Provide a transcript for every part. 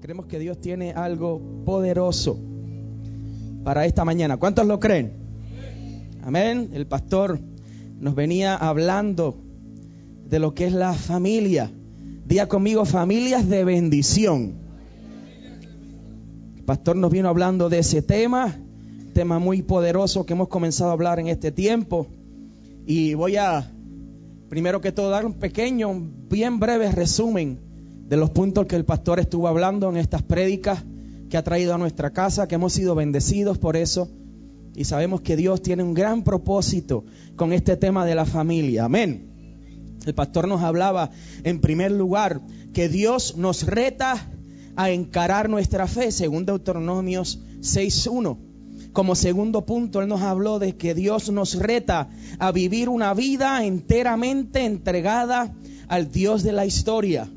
Creemos que Dios tiene algo poderoso para esta mañana. ¿Cuántos lo creen? Amén. El pastor nos venía hablando de lo que es la familia. Día conmigo, familias de bendición. El pastor nos vino hablando de ese tema, tema muy poderoso que hemos comenzado a hablar en este tiempo. Y voy a, primero que todo, dar un pequeño, bien breve resumen de los puntos que el pastor estuvo hablando en estas prédicas que ha traído a nuestra casa, que hemos sido bendecidos por eso. Y sabemos que Dios tiene un gran propósito con este tema de la familia. Amén. El pastor nos hablaba, en primer lugar, que Dios nos reta a encarar nuestra fe, según Deuteronomios 6.1. Como segundo punto, Él nos habló de que Dios nos reta a vivir una vida enteramente entregada al Dios de la historia.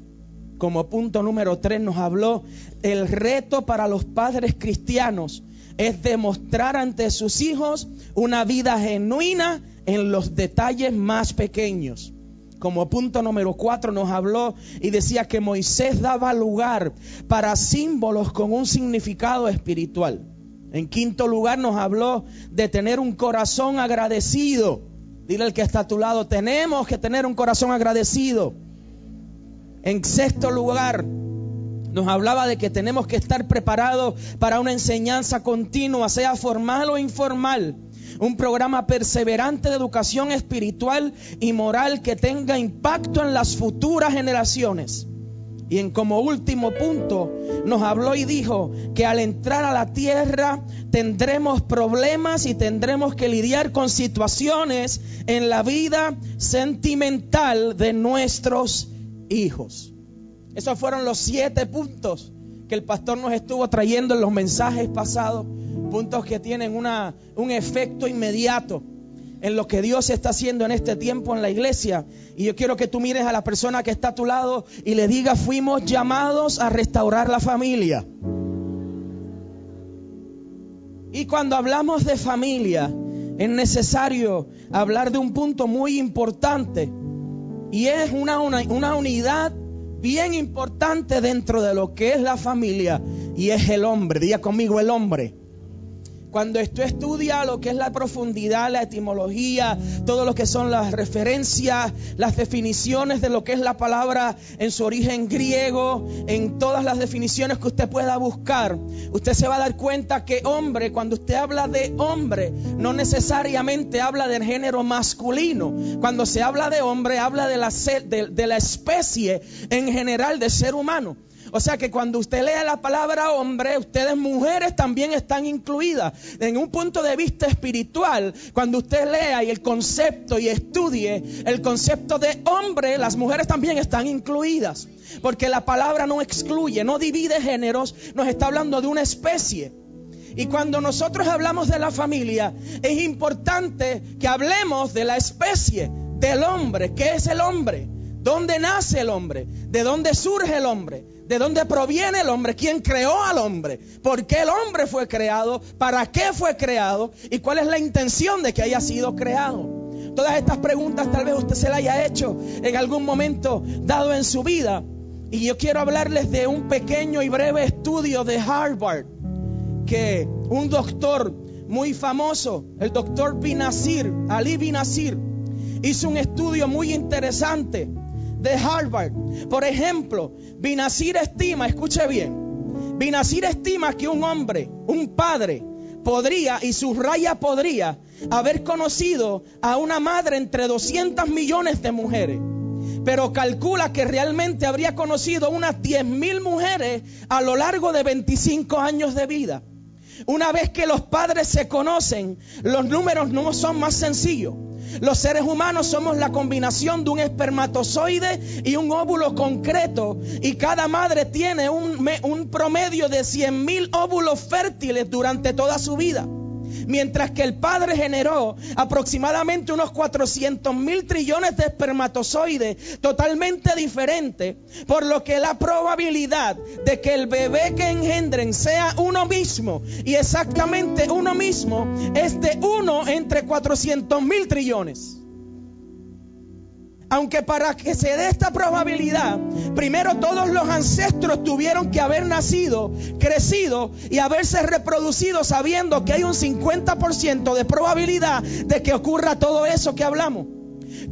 Como punto número tres nos habló el reto para los padres cristianos es demostrar ante sus hijos una vida genuina en los detalles más pequeños. Como punto número cuatro nos habló y decía que Moisés daba lugar para símbolos con un significado espiritual. En quinto lugar nos habló de tener un corazón agradecido. Dile al que está a tu lado, tenemos que tener un corazón agradecido. En sexto lugar, nos hablaba de que tenemos que estar preparados para una enseñanza continua, sea formal o informal. Un programa perseverante de educación espiritual y moral que tenga impacto en las futuras generaciones. Y en como último punto nos habló y dijo que al entrar a la tierra tendremos problemas y tendremos que lidiar con situaciones en la vida sentimental de nuestros hijos. Esos fueron los siete puntos que el pastor nos estuvo trayendo en los mensajes pasados. Puntos que tienen una, un efecto inmediato en lo que Dios está haciendo en este tiempo en la iglesia. Y yo quiero que tú mires a la persona que está a tu lado y le digas, fuimos llamados a restaurar la familia. Y cuando hablamos de familia, es necesario hablar de un punto muy importante. Y es una, una, una unidad bien importante dentro de lo que es la familia. Y es el hombre. Diga conmigo el hombre. Cuando tú estudias lo que es la profundidad, la etimología, todo lo que son las referencias, las definiciones de lo que es la palabra en su origen griego, en todas las definiciones que usted pueda buscar, usted se va a dar cuenta que hombre, cuando usted habla de hombre, no necesariamente habla del género masculino. Cuando se habla de hombre, habla de la, de, de la especie en general de ser humano. O sea que cuando usted lea la palabra hombre, ustedes mujeres también están incluidas. En un punto de vista espiritual, cuando usted lea y el concepto y estudie el concepto de hombre, las mujeres también están incluidas. Porque la palabra no excluye, no divide géneros, nos está hablando de una especie. Y cuando nosotros hablamos de la familia, es importante que hablemos de la especie del hombre. ¿Qué es el hombre? ¿Dónde nace el hombre? ¿De dónde surge el hombre? ¿De dónde proviene el hombre? ¿Quién creó al hombre? ¿Por qué el hombre fue creado? ¿Para qué fue creado? ¿Y cuál es la intención de que haya sido creado? Todas estas preguntas tal vez usted se las haya hecho en algún momento dado en su vida. Y yo quiero hablarles de un pequeño y breve estudio de Harvard que un doctor muy famoso, el doctor Binazir, Ali Binazir, hizo un estudio muy interesante de Harvard. Por ejemplo, Binazir estima, escuche bien, Binazir estima que un hombre, un padre, podría, y subraya podría, haber conocido a una madre entre 200 millones de mujeres. Pero calcula que realmente habría conocido unas 10 mil mujeres a lo largo de 25 años de vida. Una vez que los padres se conocen, los números no son más sencillos. Los seres humanos somos la combinación de un espermatozoide y un óvulo concreto. Y cada madre tiene un, un promedio de 100 mil óvulos fértiles durante toda su vida. Mientras que el Padre generó aproximadamente unos 400 mil trillones de espermatozoides totalmente diferentes, por lo que la probabilidad de que el bebé que engendren sea uno mismo y exactamente uno mismo es de uno entre 400 mil trillones. Aunque para que se dé esta probabilidad, primero todos los ancestros tuvieron que haber nacido, crecido y haberse reproducido sabiendo que hay un 50% de probabilidad de que ocurra todo eso que hablamos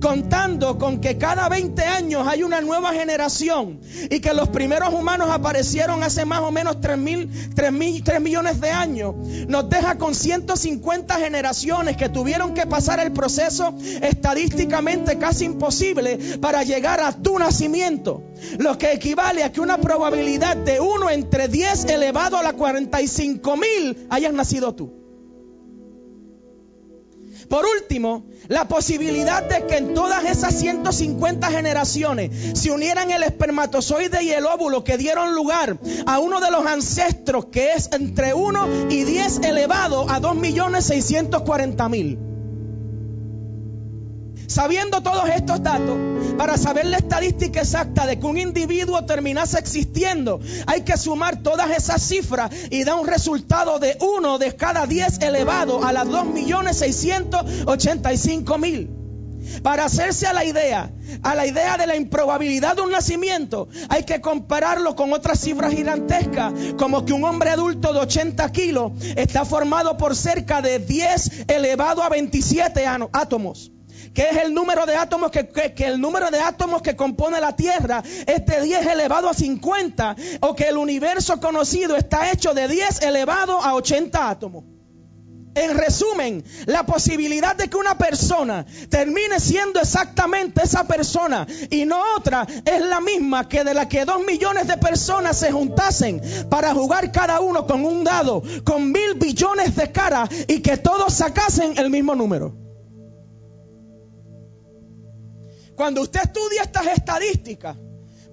contando con que cada 20 años hay una nueva generación y que los primeros humanos aparecieron hace más o menos 3, mil, 3, mil, 3 millones de años, nos deja con 150 generaciones que tuvieron que pasar el proceso estadísticamente casi imposible para llegar a tu nacimiento, lo que equivale a que una probabilidad de 1 entre 10 elevado a la 45 mil hayas nacido tú. Por último, la posibilidad de que en todas esas 150 generaciones se unieran el espermatozoide y el óvulo que dieron lugar a uno de los ancestros que es entre 1 y 10 elevado a 2.640.000. Sabiendo todos estos datos, para saber la estadística exacta de que un individuo terminase existiendo, hay que sumar todas esas cifras y da un resultado de uno de cada 10 elevado a las 2.685.000. Para hacerse a la idea, a la idea de la improbabilidad de un nacimiento, hay que compararlo con otras cifras gigantescas, como que un hombre adulto de 80 kilos está formado por cerca de 10 elevado a 27 átomos que es el número de átomos que, el número de átomos que compone la Tierra es de 10 elevado a 50 o que el universo conocido está hecho de 10 elevado a 80 átomos. En resumen, la posibilidad de que una persona termine siendo exactamente esa persona y no otra es la misma que de la que dos millones de personas se juntasen para jugar cada uno con un dado, con mil billones de caras y que todos sacasen el mismo número. Cuando usted estudia estas estadísticas,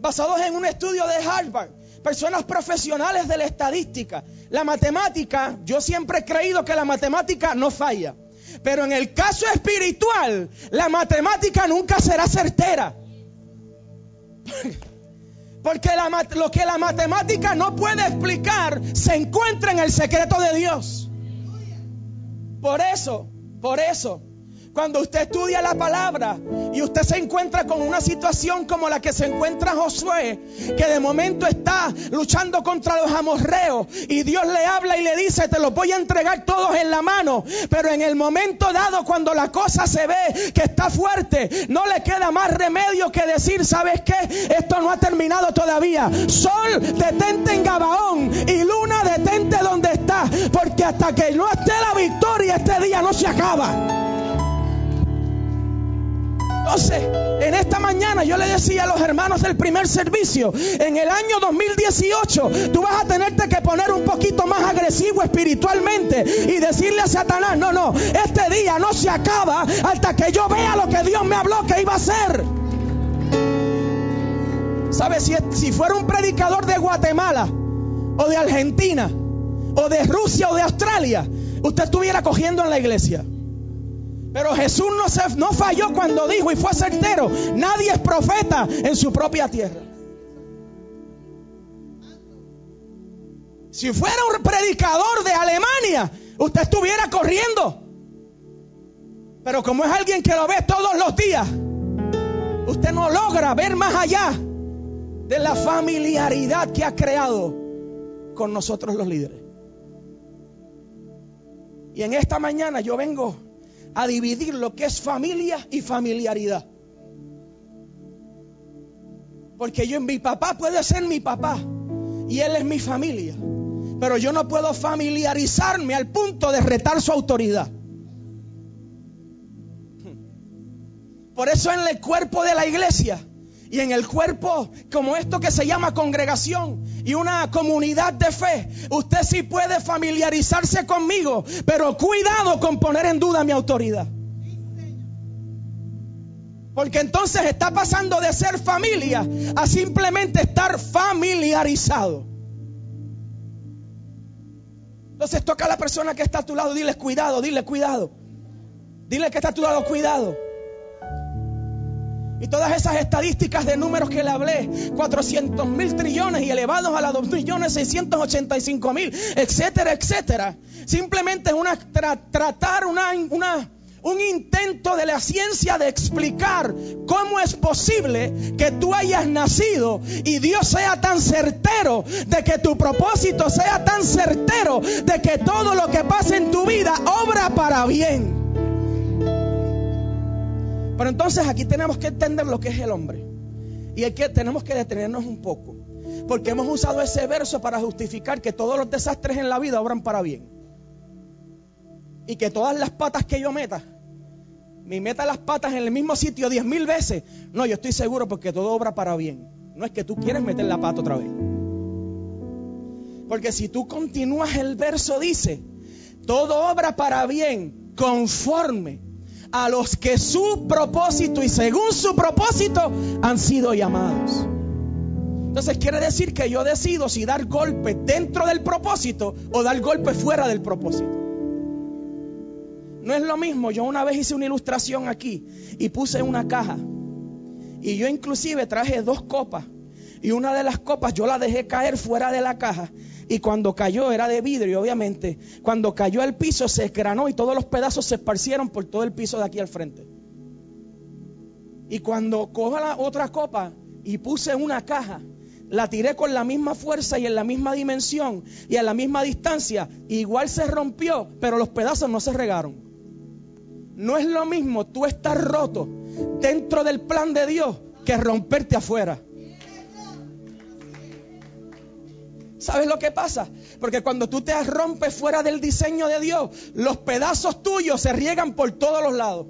basados en un estudio de Harvard, personas profesionales de la estadística, la matemática, yo siempre he creído que la matemática no falla. Pero en el caso espiritual, la matemática nunca será certera. Porque lo que la matemática no puede explicar se encuentra en el secreto de Dios. Por eso, por eso, cuando usted estudia la palabra y usted se encuentra con una situación como la que se encuentra Josué, que de momento está luchando contra los amorreos y Dios le habla y le dice, te los voy a entregar todos en la mano, pero en el momento dado cuando la cosa se ve que está fuerte, no le queda más remedio que decir, ¿sabes qué? Esto no ha terminado todavía. Sol, detente en Gabaón y luna, detente donde está, porque hasta que no esté la victoria este día no se acaba. Entonces, en esta mañana yo le decía a los hermanos del primer servicio, en el año 2018 tú vas a tenerte que poner un poquito más agresivo espiritualmente y decirle a Satanás, no, no, este día no se acaba hasta que yo vea lo que Dios me habló que iba a hacer. ¿Sabes? Si, si fuera un predicador de Guatemala o de Argentina o de Rusia o de Australia, usted estuviera cogiendo en la iglesia. Pero Jesús no, falló cuando dijo y fue certero, nadie es profeta en su propia tierra. Si fuera un predicador de Alemania, usted estuviera corriendo. Pero como es alguien que lo ve todos los días, usted no logra ver más allá de la familiaridad que ha creado con nosotros los líderes. Y en esta mañana yo vengo a dividir lo que es familia y familiaridad. Porque yo, mi papá puede ser mi papá y él es mi familia. Pero yo no puedo familiarizarme al punto de retar su autoridad. Por eso en el cuerpo de la iglesia y en el cuerpo como esto que se llama congregación y una comunidad de fe, usted sí puede familiarizarse conmigo, pero cuidado con poner en duda mi autoridad. Porque entonces está pasando de ser familia a simplemente estar familiarizado. Entonces toca a la persona que está a tu lado, dile cuidado, dile cuidado. Dile que está a tu lado, cuidado. Y todas esas estadísticas de números que le hablé, 400 mil trillones y elevados a las 2 millones 685 mil, etcétera, etcétera. Simplemente es una, tratar una, un intento de la ciencia de explicar cómo es posible que tú hayas nacido y Dios sea tan certero de que tu propósito sea tan certero de que todo lo que pasa en tu vida obra para bien. Pero entonces aquí tenemos que entender lo que es el hombre. Y que tenemos que detenernos un poco. Porque hemos usado ese verso para justificar que todos los desastres en la vida obran para bien. Y que todas las patas que yo meta, me meta las patas en el mismo sitio diez mil veces. No, yo estoy seguro porque todo obra para bien. No es que tú quieres meter la pata otra vez. Porque si tú continúas el verso dice, todo obra para bien conforme a los que su propósito y según su propósito han sido llamados. Entonces quiere decir que yo decido si dar golpe dentro del propósito o dar golpe fuera del propósito. No es lo mismo, yo una vez hice una ilustración aquí y puse una caja y yo inclusive traje dos copas y una de las copas yo la dejé caer fuera de la caja y cuando cayó era de vidrio, obviamente. Cuando cayó al piso se esgranó y todos los pedazos se esparcieron por todo el piso de aquí al frente. Y cuando cojo la otra copa y puse una caja, la tiré con la misma fuerza y en la misma dimensión y a la misma distancia, igual se rompió, pero los pedazos no se regaron. No es lo mismo tú estar roto dentro del plan de Dios que romperte afuera. ¿Sabes lo que pasa? Porque cuando tú te rompes fuera del diseño de Dios, los pedazos tuyos se riegan por todos los lados.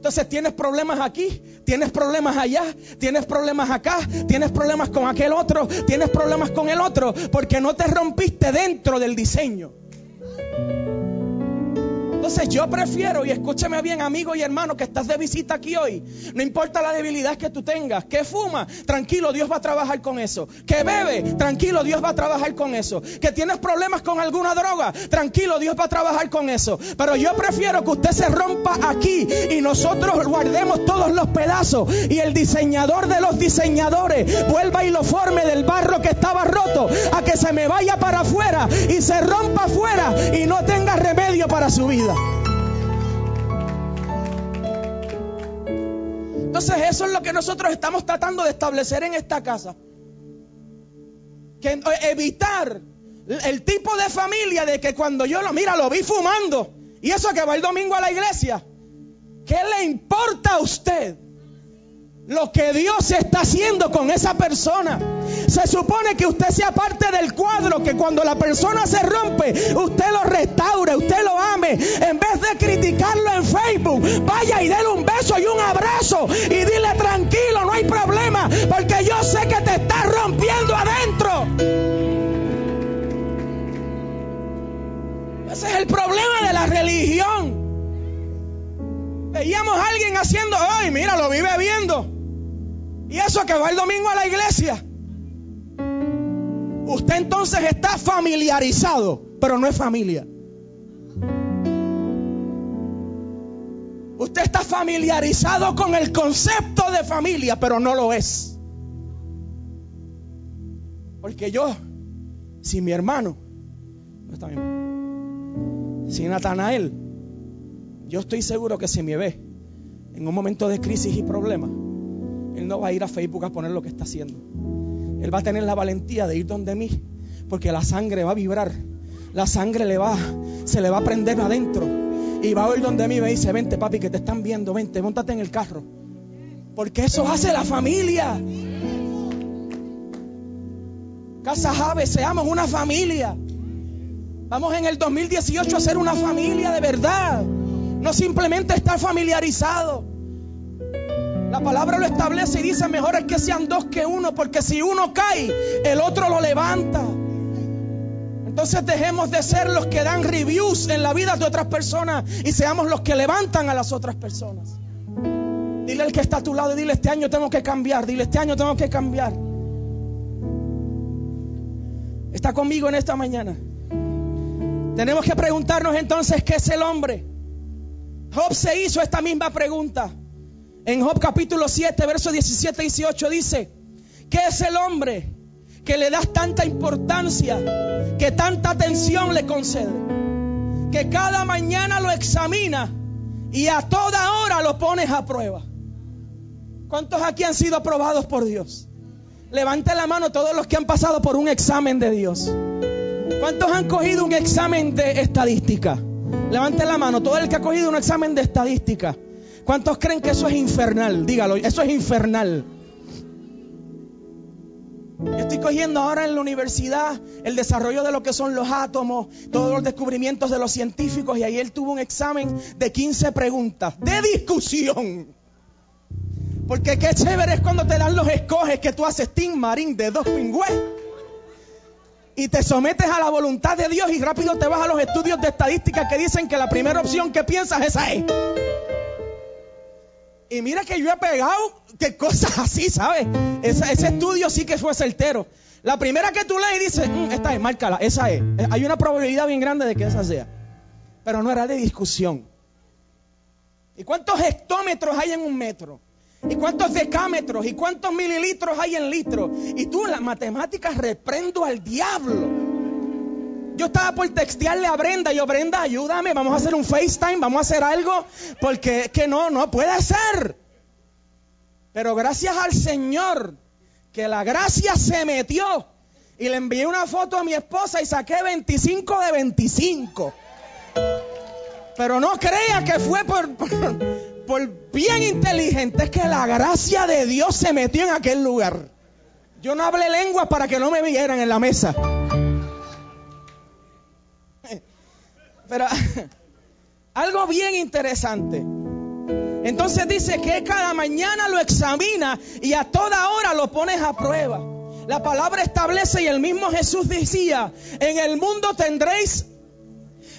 Entonces tienes problemas aquí, tienes problemas allá, tienes problemas acá, tienes problemas con aquel otro, tienes problemas con el otro, porque no te rompiste dentro del diseño. Entonces yo prefiero, y escúcheme bien amigo y hermano que estás de visita aquí hoy, no importa la debilidad que tú tengas, que fuma, tranquilo, Dios va a trabajar con eso. Que bebe, tranquilo, Dios va a trabajar con eso. Que tienes problemas con alguna droga, tranquilo, Dios va a trabajar con eso. Pero yo prefiero que usted se rompa aquí y nosotros guardemos todos los pedazos y el diseñador de los diseñadores vuelva y lo forme del barro que estaba roto a que se me vaya para afuera y se rompa afuera y no tenga remedio para su vida. Entonces eso es lo que nosotros estamos tratando de establecer en esta casa. Que eh, evitar el tipo de familia de que cuando yo lo mira lo vi fumando y eso que va el domingo a la iglesia, ¿qué le importa a usted? Lo que Dios está haciendo con esa persona. Se supone que usted sea parte del cuadro, que cuando la persona se rompe, usted lo restaure, usted lo ame. En vez de criticarlo en Facebook, vaya y déle un beso y un abrazo y dile tranquilo, no hay problema, porque yo sé que te está rompiendo adentro. Ese es el problema de la religión. Veíamos a alguien haciendo, ay, mira, lo vive viendo. Y eso que va el domingo a la iglesia. Usted entonces está familiarizado, pero no es familia. Usted está familiarizado con el concepto de familia, pero no lo es. Porque yo, si mi hermano, no está si Natanael, yo estoy seguro que si me ve en un momento de crisis y problemas, él no va a ir a Facebook a poner lo que está haciendo. Él va a tener la valentía de ir donde mí, porque la sangre va a vibrar. La sangre le va, se le va a prender adentro. Y va a ir donde mí y me dice, vente papi, que te están viendo, vente, montate en el carro. Porque eso hace la familia. Casa Jave, seamos una familia. Vamos en el 2018 a ser una familia de verdad. No simplemente estar familiarizado. La palabra lo establece y dice, mejor es que sean dos que uno, porque si uno cae, el otro lo levanta. Entonces dejemos de ser los que dan reviews en la vida de otras personas y seamos los que levantan a las otras personas. Dile al que está a tu lado, dile este año tengo que cambiar, dile este año tengo que cambiar. Está conmigo en esta mañana. Tenemos que preguntarnos entonces qué es el hombre. Job se hizo esta misma pregunta. En Job capítulo 7, versos 17 y 18 dice, ¿qué es el hombre que le das tanta importancia, que tanta atención le concede? Que cada mañana lo examina y a toda hora lo pones a prueba. ¿Cuántos aquí han sido aprobados por Dios? Levante la mano todos los que han pasado por un examen de Dios. ¿Cuántos han cogido un examen de estadística? Levante la mano todo el que ha cogido un examen de estadística. ¿Cuántos creen que eso es infernal? Dígalo, eso es infernal. Yo estoy cogiendo ahora en la universidad el desarrollo de lo que son los átomos, todos los descubrimientos de los científicos y ayer tuvo un examen de 15 preguntas de discusión. Porque qué chévere es cuando te dan los escoges que tú haces Team Marín de dos pingües y te sometes a la voluntad de Dios y rápido te vas a los estudios de estadística que dicen que la primera opción que piensas esa es. Y mira que yo he pegado que cosas así, ¿sabes? ese estudio sí que fue certero. La primera que tú lees y dices, mm, esta es, márcala, esa es. Eh, hay una probabilidad bien grande de que esa sea. Pero no era de discusión. ¿Y cuántos hectómetros hay en un metro? ¿Y cuántos decámetros? ¿Y cuántos mililitros hay en litro? Y tú las matemáticas reprendo al diablo. Yo estaba por textearle a Brenda. Y yo, Brenda, ayúdame. Vamos a hacer un FaceTime. Vamos a hacer algo. Porque es que no, no puede ser. Pero gracias al Señor, que la gracia se metió. Y le envié una foto a mi esposa y saqué 25 de 25. Pero no crea que fue por, por, bien inteligente. Es que la gracia de Dios se metió en aquel lugar. Yo no hablé lengua para que no me vieran en la mesa. Pero algo bien interesante. Entonces dice que cada mañana lo examina y a toda hora lo pones a prueba. La palabra establece y el mismo Jesús decía, en el mundo tendréis,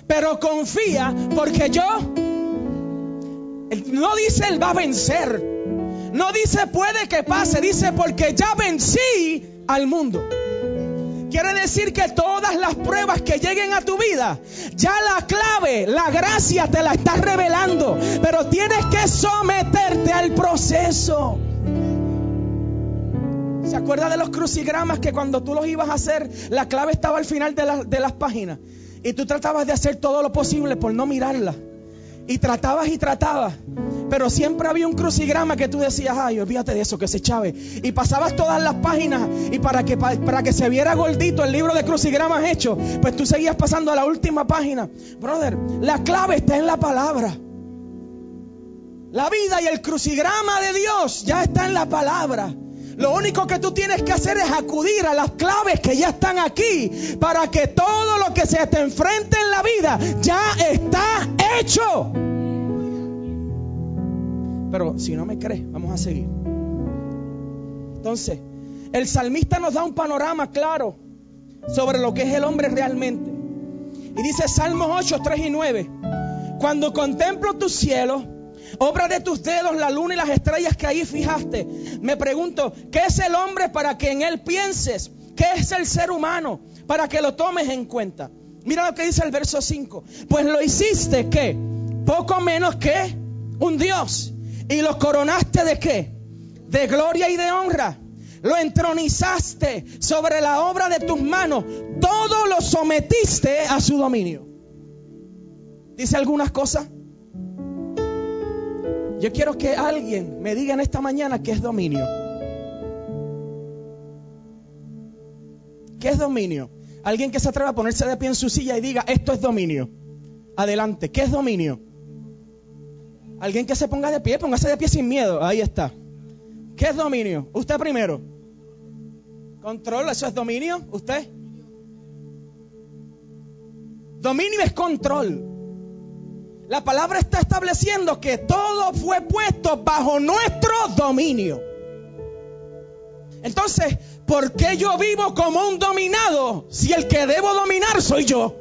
pero confía porque yo, no dice él va a vencer, no dice puede que pase, dice porque ya vencí al mundo. Quiere decir que todas las pruebas que lleguen a tu vida, ya la clave, la gracia te la está revelando. Pero tienes que someterte al proceso. ¿Se acuerda de los crucigramas que cuando tú los ibas a hacer, la clave estaba al final de, de las páginas? Y tú tratabas de hacer todo lo posible por no mirarla. Y tratabas y tratabas. Pero siempre había un crucigrama que tú decías, ay, olvídate de eso, que se chave. Y pasabas todas las páginas y para que, para que se viera gordito el libro de crucigramas hecho, pues tú seguías pasando a la última página. Brother, la clave está en la palabra. La vida y el crucigrama de Dios ya está en la palabra. Lo único que tú tienes que hacer es acudir a las claves que ya están aquí para que todo lo que se te enfrente en la vida ya está hecho. Pero si no me crees, vamos a seguir. Entonces, el salmista nos da un panorama claro sobre lo que es el hombre realmente. Y dice Salmos 8, 3 y 9. Cuando contemplo tus cielos, obra de tus dedos, la luna y las estrellas que ahí fijaste, me pregunto, ¿qué es el hombre para que en él pienses? ¿Qué es el ser humano para que lo tomes en cuenta? Mira lo que dice el verso 5. Pues lo hiciste que poco menos que un Dios. Y lo coronaste de qué? De gloria y de honra. Lo entronizaste sobre la obra de tus manos. Todo lo sometiste a su dominio. Dice algunas cosas. Yo quiero que alguien me diga en esta mañana qué es dominio. ¿Qué es dominio? Alguien que se atreva a ponerse de pie en su silla y diga, esto es dominio. Adelante, ¿qué es dominio? Alguien que se ponga de pie, póngase de pie sin miedo. Ahí está. ¿Qué es dominio? Usted primero. Control, eso es dominio. ¿Usted? Dominio es control. La palabra está estableciendo que todo fue puesto bajo nuestro dominio. Entonces, ¿por qué yo vivo como un dominado si el que debo dominar soy yo?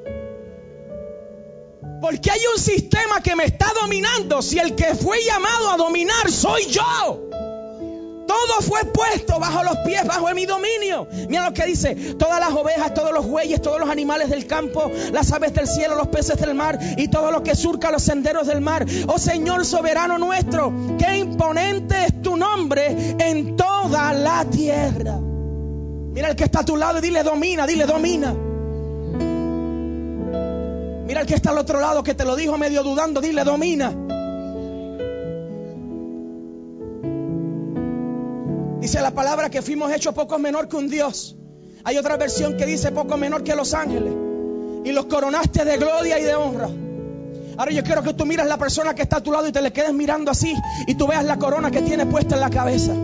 ¿Por qué hay un sistema que me está dominando si el que fue llamado a dominar soy yo? Todo fue puesto bajo los pies, bajo mi dominio. Mira lo que dice, todas las ovejas, todos los bueyes, todos los animales del campo, las aves del cielo, los peces del mar y todo lo que surca los senderos del mar. Oh Señor soberano nuestro, qué imponente es tu nombre en toda la tierra. Mira el que está a tu lado y dile domina, dile domina. Mira el que está al otro lado que te lo dijo medio dudando, dile domina. Dice la palabra que fuimos hechos poco menor que un Dios. Hay otra versión que dice poco menor que los ángeles. Y los coronaste de gloria y de honra. Ahora yo quiero que tú miras la persona que está a tu lado y te le quedes mirando así y tú veas la corona que tiene puesta en la cabeza.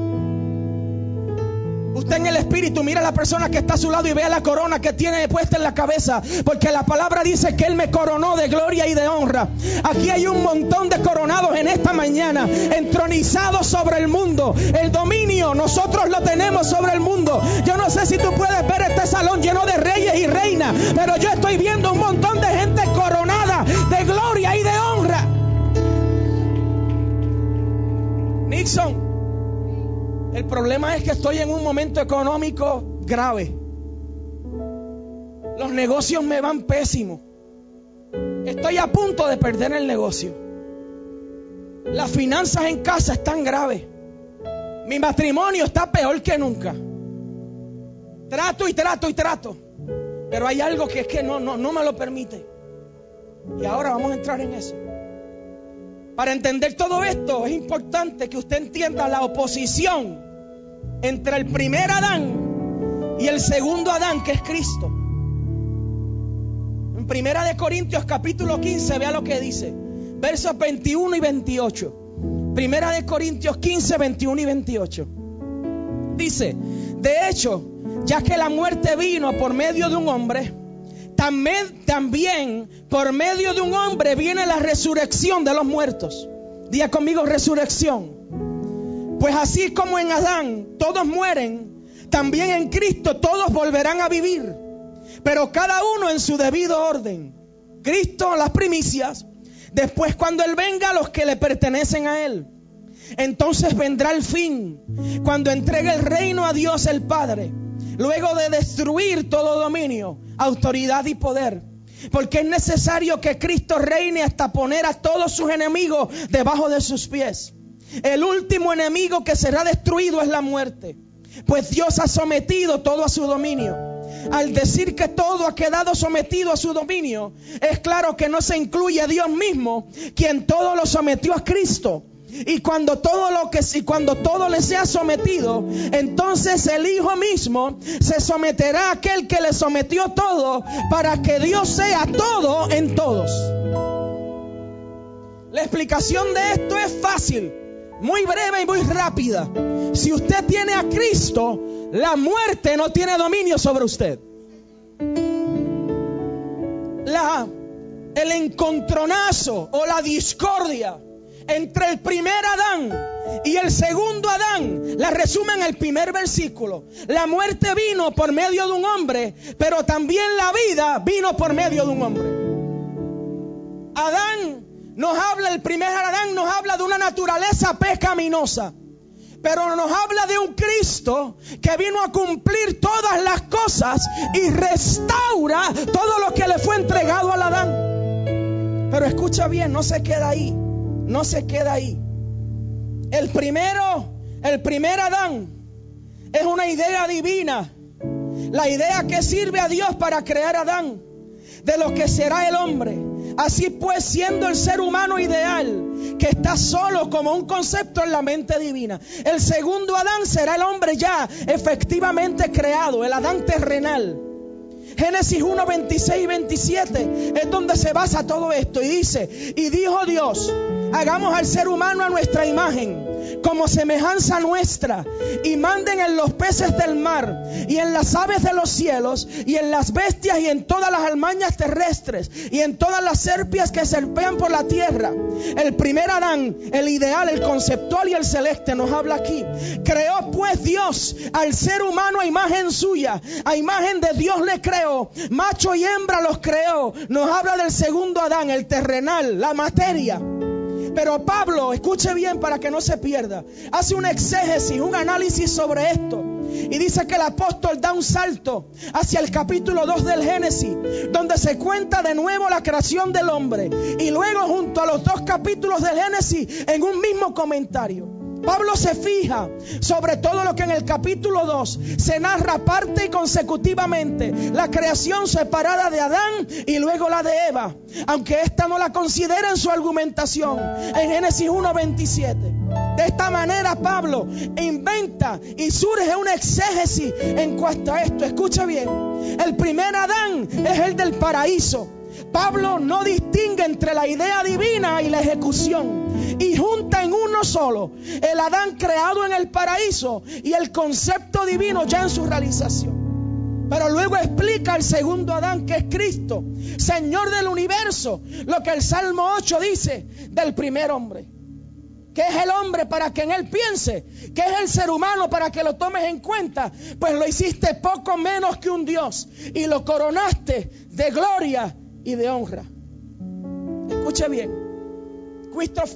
En el espíritu mira a la persona que está a su lado y vea la corona que tiene puesta en la cabeza. Porque la palabra dice que Él me coronó de gloria y de honra. Aquí hay un montón de coronados en esta mañana. Entronizados sobre el mundo. El dominio nosotros lo tenemos sobre el mundo. Yo no sé si tú puedes ver este salón lleno de reyes y reinas. Pero yo estoy viendo un montón de gente coronada de gloria y de honra. Nixon. El problema es que estoy en un momento económico grave. Los negocios me van pésimo. Estoy a punto de perder el negocio. Las finanzas en casa están graves. Mi matrimonio está peor que nunca. Trato y trato y trato. Pero hay algo que es que no, no, no me lo permite. Y ahora vamos a entrar en eso. Para entender todo esto es importante que usted entienda la oposición entre el primer Adán y el segundo Adán, que es Cristo. En Primera de Corintios capítulo 15, vea lo que dice. Versos 21 y 28. Primera de Corintios 15, 21 y 28. Dice, de hecho, ya que la muerte vino por medio de un hombre, también, por medio de un hombre viene la resurrección de los muertos. Día conmigo resurrección. Pues así como en Adán todos mueren, también en Cristo todos volverán a vivir, pero cada uno en su debido orden. Cristo las primicias, después cuando Él venga los que le pertenecen a Él. Entonces vendrá el fin, cuando entregue el reino a Dios el Padre, luego de destruir todo dominio, autoridad y poder. Porque es necesario que Cristo reine hasta poner a todos sus enemigos debajo de sus pies. El último enemigo que será destruido es la muerte. Pues Dios ha sometido todo a su dominio. Al decir que todo ha quedado sometido a su dominio, es claro que no se incluye a Dios mismo, quien todo lo sometió a Cristo. Y cuando todo lo que y cuando todo le sea sometido, entonces el Hijo mismo se someterá a aquel que le sometió todo para que Dios sea todo en todos. La explicación de esto es fácil muy breve y muy rápida. Si usted tiene a Cristo, la muerte no tiene dominio sobre usted. La, el encontronazo o la discordia entre el primer Adán y el segundo Adán la resume en el primer versículo. La muerte vino por medio de un hombre, pero también la vida vino por medio de un hombre. Adán nos habla, el primer Adán nos habla de una naturaleza pecaminosa. Pero nos habla de un Cristo que vino a cumplir todas las cosas y restaura todo lo que le fue entregado al Adán. Pero escucha bien, no se queda ahí. No se queda ahí. El primero, el primer Adán es una idea divina. La idea que sirve a Dios para crear Adán, de lo que será el hombre. Así pues, siendo el ser humano ideal, que está solo como un concepto en la mente divina, el segundo Adán será el hombre ya efectivamente creado, el Adán terrenal. Génesis 1, 26 y 27 es donde se basa todo esto. Y dice, y dijo Dios, hagamos al ser humano a nuestra imagen como semejanza nuestra y manden en los peces del mar y en las aves de los cielos y en las bestias y en todas las almañas terrestres y en todas las serpias que serpean por la tierra. El primer Adán, el ideal, el conceptual y el celeste nos habla aquí. Creó pues Dios al ser humano a imagen suya, a imagen de Dios le creó, macho y hembra los creó. Nos habla del segundo Adán, el terrenal, la materia. Pero Pablo, escuche bien para que no se pierda, hace un exégesis, un análisis sobre esto. Y dice que el apóstol da un salto hacia el capítulo 2 del Génesis, donde se cuenta de nuevo la creación del hombre. Y luego junto a los dos capítulos del Génesis en un mismo comentario. Pablo se fija sobre todo lo que en el capítulo 2 se narra parte y consecutivamente la creación separada de Adán y luego la de Eva, aunque esta no la considera en su argumentación en Génesis 1:27. De esta manera Pablo inventa y surge una exégesis en cuanto a esto. Escucha bien, el primer Adán es el del paraíso. Pablo no distingue entre la idea divina y la ejecución y junta en uno solo el Adán creado en el paraíso y el concepto divino ya en su realización. Pero luego explica el segundo Adán que es Cristo, Señor del universo, lo que el Salmo 8 dice del primer hombre. ¿Qué es el hombre para que en él piense? ¿Qué es el ser humano para que lo tomes en cuenta? Pues lo hiciste poco menos que un Dios y lo coronaste de gloria y de honra. Escuche bien,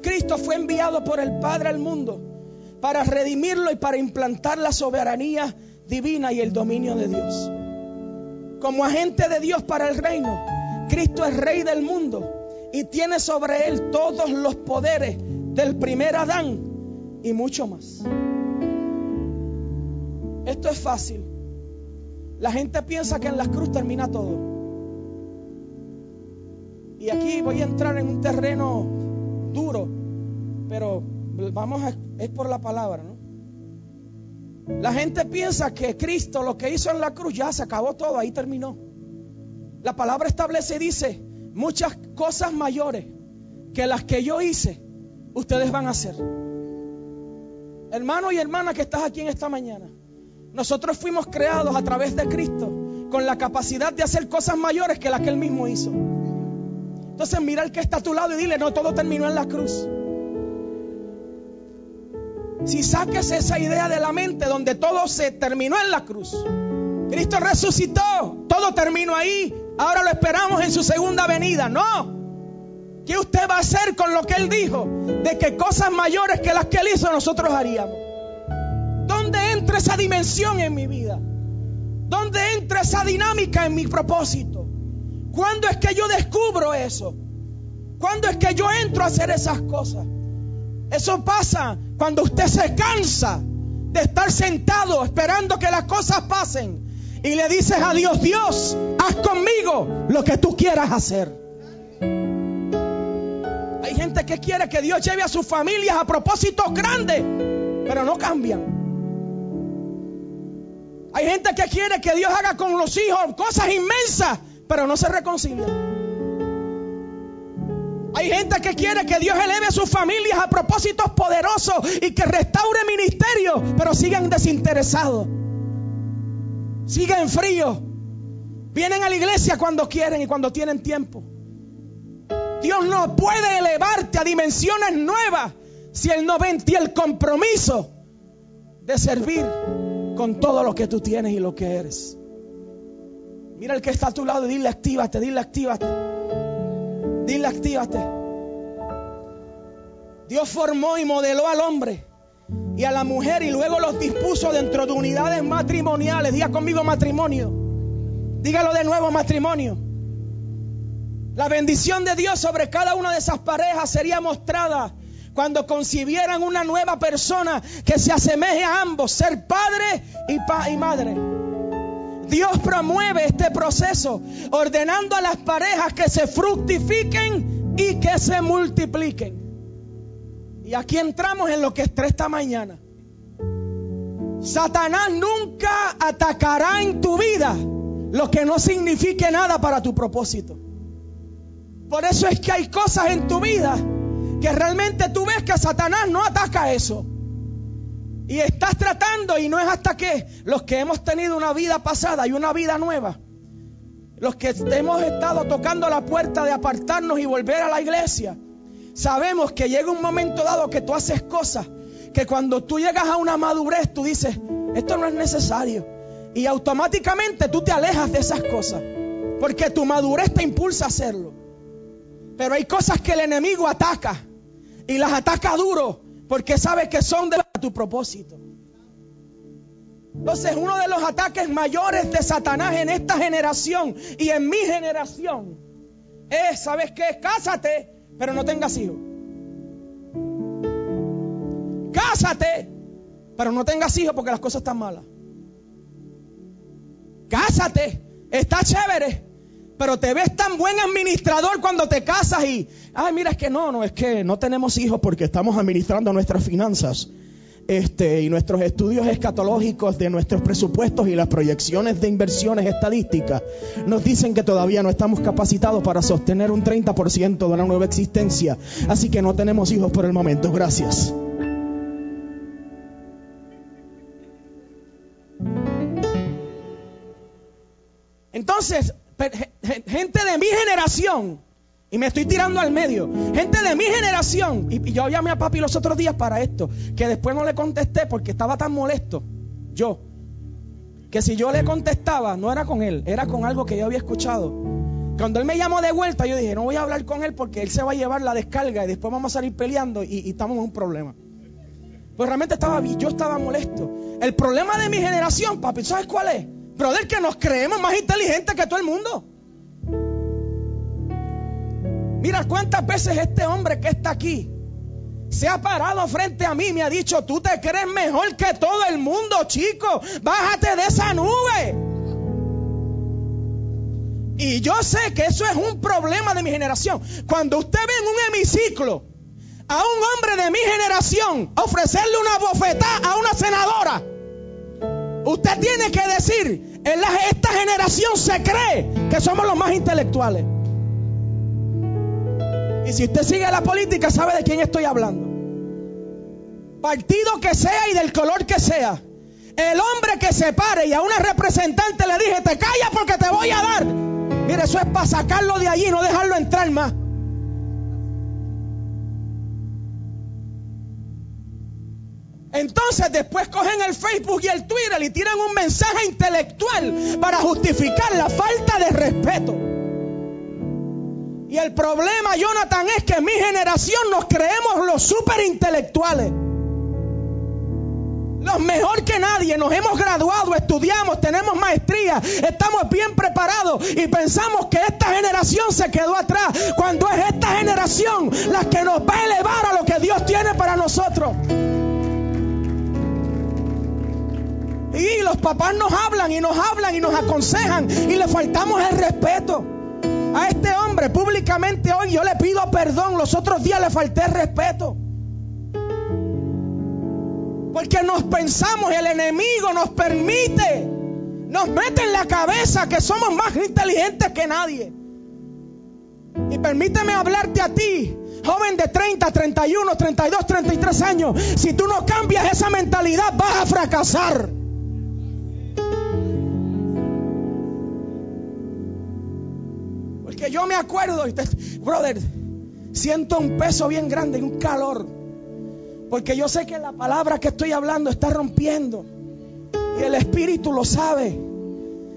Cristo fue enviado por el Padre al mundo para redimirlo y para implantar la soberanía divina y el dominio de Dios. Como agente de Dios para el reino, Cristo es rey del mundo y tiene sobre él todos los poderes del primer Adán y mucho más. Esto es fácil. La gente piensa que en la cruz termina todo. Y aquí voy a entrar en un terreno duro, pero vamos a, es por la palabra, ¿no? La gente piensa que Cristo lo que hizo en la cruz ya se acabó todo, ahí terminó. La palabra establece y dice muchas cosas mayores que las que yo hice ustedes van a hacer. Hermano y hermana que estás aquí en esta mañana, nosotros fuimos creados a través de Cristo con la capacidad de hacer cosas mayores que las que Él mismo hizo. Entonces mira al que está a tu lado y dile, no, todo terminó en la cruz. Si saques esa idea de la mente donde todo se terminó en la cruz, Cristo resucitó, todo terminó ahí, ahora lo esperamos en su segunda venida. No, ¿Qué usted va a hacer con lo que Él dijo? De que cosas mayores que las que Él hizo nosotros haríamos. ¿Dónde entra esa dimensión en mi vida? ¿Dónde entra esa dinámica en mi propósito? ¿Cuándo es que yo descubro eso? ¿Cuándo es que yo entro a hacer esas cosas? Eso pasa cuando usted se cansa de estar sentado esperando que las cosas pasen y le dices a Dios, Dios, haz conmigo lo que tú quieras hacer gente que quiere que Dios lleve a sus familias a propósitos grandes, pero no cambian. Hay gente que quiere que Dios haga con los hijos cosas inmensas, pero no se reconcilian. Hay gente que quiere que Dios eleve a sus familias a propósitos poderosos y que restaure ministerios, pero siguen desinteresados. Siguen fríos. Vienen a la iglesia cuando quieren y cuando tienen tiempo. Dios no puede elevarte a dimensiones nuevas si Él no ve el compromiso de servir con todo lo que tú tienes y lo que eres. Mira el que está a tu lado y dile actívate, dile actívate. Dile actívate. Dios formó y modeló al hombre y a la mujer y luego los dispuso dentro de unidades matrimoniales. Diga conmigo matrimonio. Dígalo de nuevo matrimonio. La bendición de Dios sobre cada una de esas parejas sería mostrada cuando concibieran una nueva persona que se asemeje a ambos, ser padre y, y madre. Dios promueve este proceso ordenando a las parejas que se fructifiquen y que se multipliquen. Y aquí entramos en lo que es esta mañana. Satanás nunca atacará en tu vida lo que no signifique nada para tu propósito. Por eso es que hay cosas en tu vida que realmente tú ves que Satanás no ataca eso. Y estás tratando y no es hasta que los que hemos tenido una vida pasada y una vida nueva, los que hemos estado tocando la puerta de apartarnos y volver a la iglesia, sabemos que llega un momento dado que tú haces cosas que cuando tú llegas a una madurez tú dices, esto no es necesario. Y automáticamente tú te alejas de esas cosas, porque tu madurez te impulsa a hacerlo. Pero hay cosas que el enemigo ataca y las ataca duro porque sabe que son de tu propósito. Entonces uno de los ataques mayores de Satanás en esta generación y en mi generación es, ¿sabes qué? Cásate, pero no tengas hijos. Cásate, pero no tengas hijos porque las cosas están malas. Cásate, está chévere, pero te ves tan buen administrador cuando te casas y, ay, mira, es que no, no, es que no tenemos hijos porque estamos administrando nuestras finanzas. Este, y nuestros estudios escatológicos de nuestros presupuestos y las proyecciones de inversiones estadísticas nos dicen que todavía no estamos capacitados para sostener un 30% de una nueva existencia. Así que no tenemos hijos por el momento. Gracias. Entonces, gente de mi generación, y me estoy tirando al medio, gente de mi generación, y, yo llamé a papi los otros días para esto, que después no le contesté porque estaba tan molesto, yo, que si yo le contestaba, no era con él, era con algo que yo había escuchado. Cuando él me llamó de vuelta, yo dije, no voy a hablar con él porque él se va a llevar la descarga y después vamos a salir peleando y, estamos en un problema. Pues realmente estaba, yo estaba molesto. El problema de mi generación, papi, ¿sabes cuál es? Brother, que nos creemos más inteligentes que todo el mundo. Mira cuántas veces este hombre que está aquí se ha parado frente a mí y me ha dicho, tú te crees mejor que todo el mundo, chico. Bájate de esa nube. Y yo sé que eso es un problema de mi generación. Cuando usted ve en un hemiciclo a un hombre de mi generación ofrecerle una bofetada a una senadora, usted tiene que decir, esta generación se cree que somos los más intelectuales. Y si usted sigue la política, sabe de quién estoy hablando. Partido que sea y del color que sea. El hombre que se pare y a una representante le dije, te callas porque te voy a dar. Mire, eso es para sacarlo de allí, no dejarlo entrar más. Entonces después cogen el Facebook y el Twitter y tiran un mensaje intelectual para justificar la falta de respeto. Y el problema, Jonathan, es que en mi generación nos creemos los super intelectuales. Los mejor que nadie, nos hemos graduado, estudiamos, tenemos maestría, estamos bien preparados y pensamos que esta generación se quedó atrás, cuando es esta generación la que nos va a elevar a lo que Dios tiene para nosotros. Y los papás nos hablan y nos hablan y nos aconsejan y le faltamos el respeto. A este hombre públicamente hoy yo le pido perdón. Los otros días le falté respeto. Porque nos pensamos, el enemigo nos permite, nos mete en la cabeza que somos más inteligentes que nadie. Y permíteme hablarte a ti, joven de 30, 31, 32, 33 años. Si tú no cambias esa mentalidad, vas a fracasar. Yo me acuerdo, brother, siento un peso bien grande y un calor. Porque yo sé que la palabra que estoy hablando está rompiendo. Y el Espíritu lo sabe.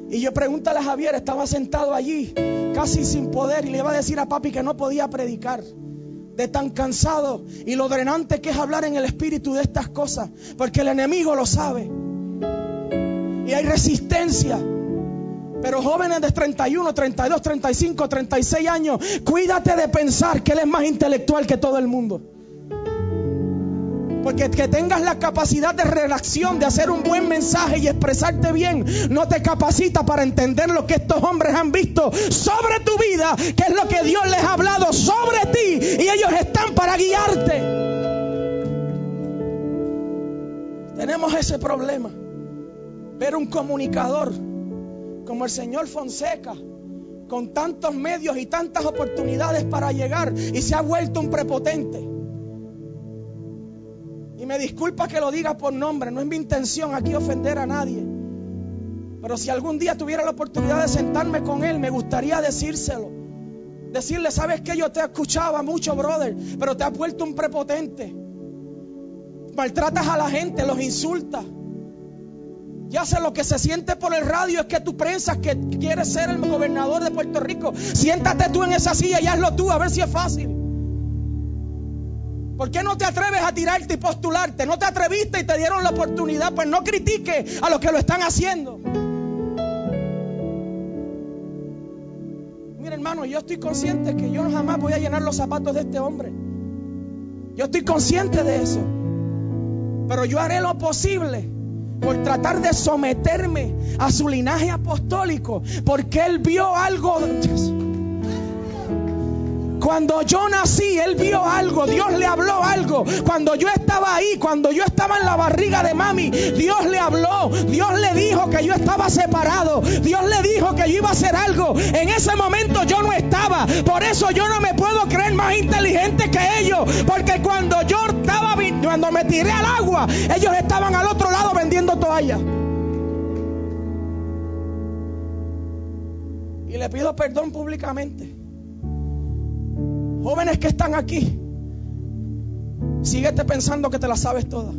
Y yo pregúntale a Javier, estaba sentado allí, casi sin poder, y le iba a decir a papi que no podía predicar. De tan cansado y lo drenante que es hablar en el Espíritu de estas cosas. Porque el enemigo lo sabe. Y hay resistencia. Pero jóvenes de 31, 32, 35, 36 años, cuídate de pensar que Él es más intelectual que todo el mundo. Porque que tengas la capacidad de redacción, de hacer un buen mensaje y expresarte bien, no te capacita para entender lo que estos hombres han visto sobre tu vida, que es lo que Dios les ha hablado sobre ti y ellos están para guiarte. Tenemos ese problema. Ver un comunicador como el señor Fonseca, con tantos medios y tantas oportunidades para llegar y se ha vuelto un prepotente. Y me disculpa que lo diga por nombre, no es mi intención aquí ofender a nadie. Pero si algún día tuviera la oportunidad de sentarme con él, me gustaría decírselo. Decirle, sabes que yo te escuchaba mucho, brother, pero te has vuelto un prepotente. Maltratas a la gente, los insultas. Ya sé lo que se siente por el radio es que tú piensas que quieres ser el gobernador de Puerto Rico. Siéntate tú en esa silla y hazlo tú, a ver si es fácil. ¿Por qué no te atreves a tirarte y postularte? No te atreviste y te dieron la oportunidad. Pues no critique a los que lo están haciendo. Mira, hermano, yo estoy consciente que yo jamás voy a llenar los zapatos de este hombre. Yo estoy consciente de eso. Pero yo haré lo posible por tratar de someterme a su linaje apostólico, porque él vio algo, Cuando yo nací, Él vio algo, Dios le habló algo. Cuando yo estaba ahí, cuando yo estaba en la barriga de mami, Dios le habló, Dios le dijo que yo estaba separado, Dios le dijo que yo iba a hacer algo. En ese momento yo no estaba, por eso yo no me puedo creer más inteligente que ellos, porque cuando yo estaba, cuando me tiré al agua, ellos estaban al otro lado vendiendo toallas. Y le pido perdón públicamente. Jóvenes que están aquí, síguete pensando que te la sabes toda.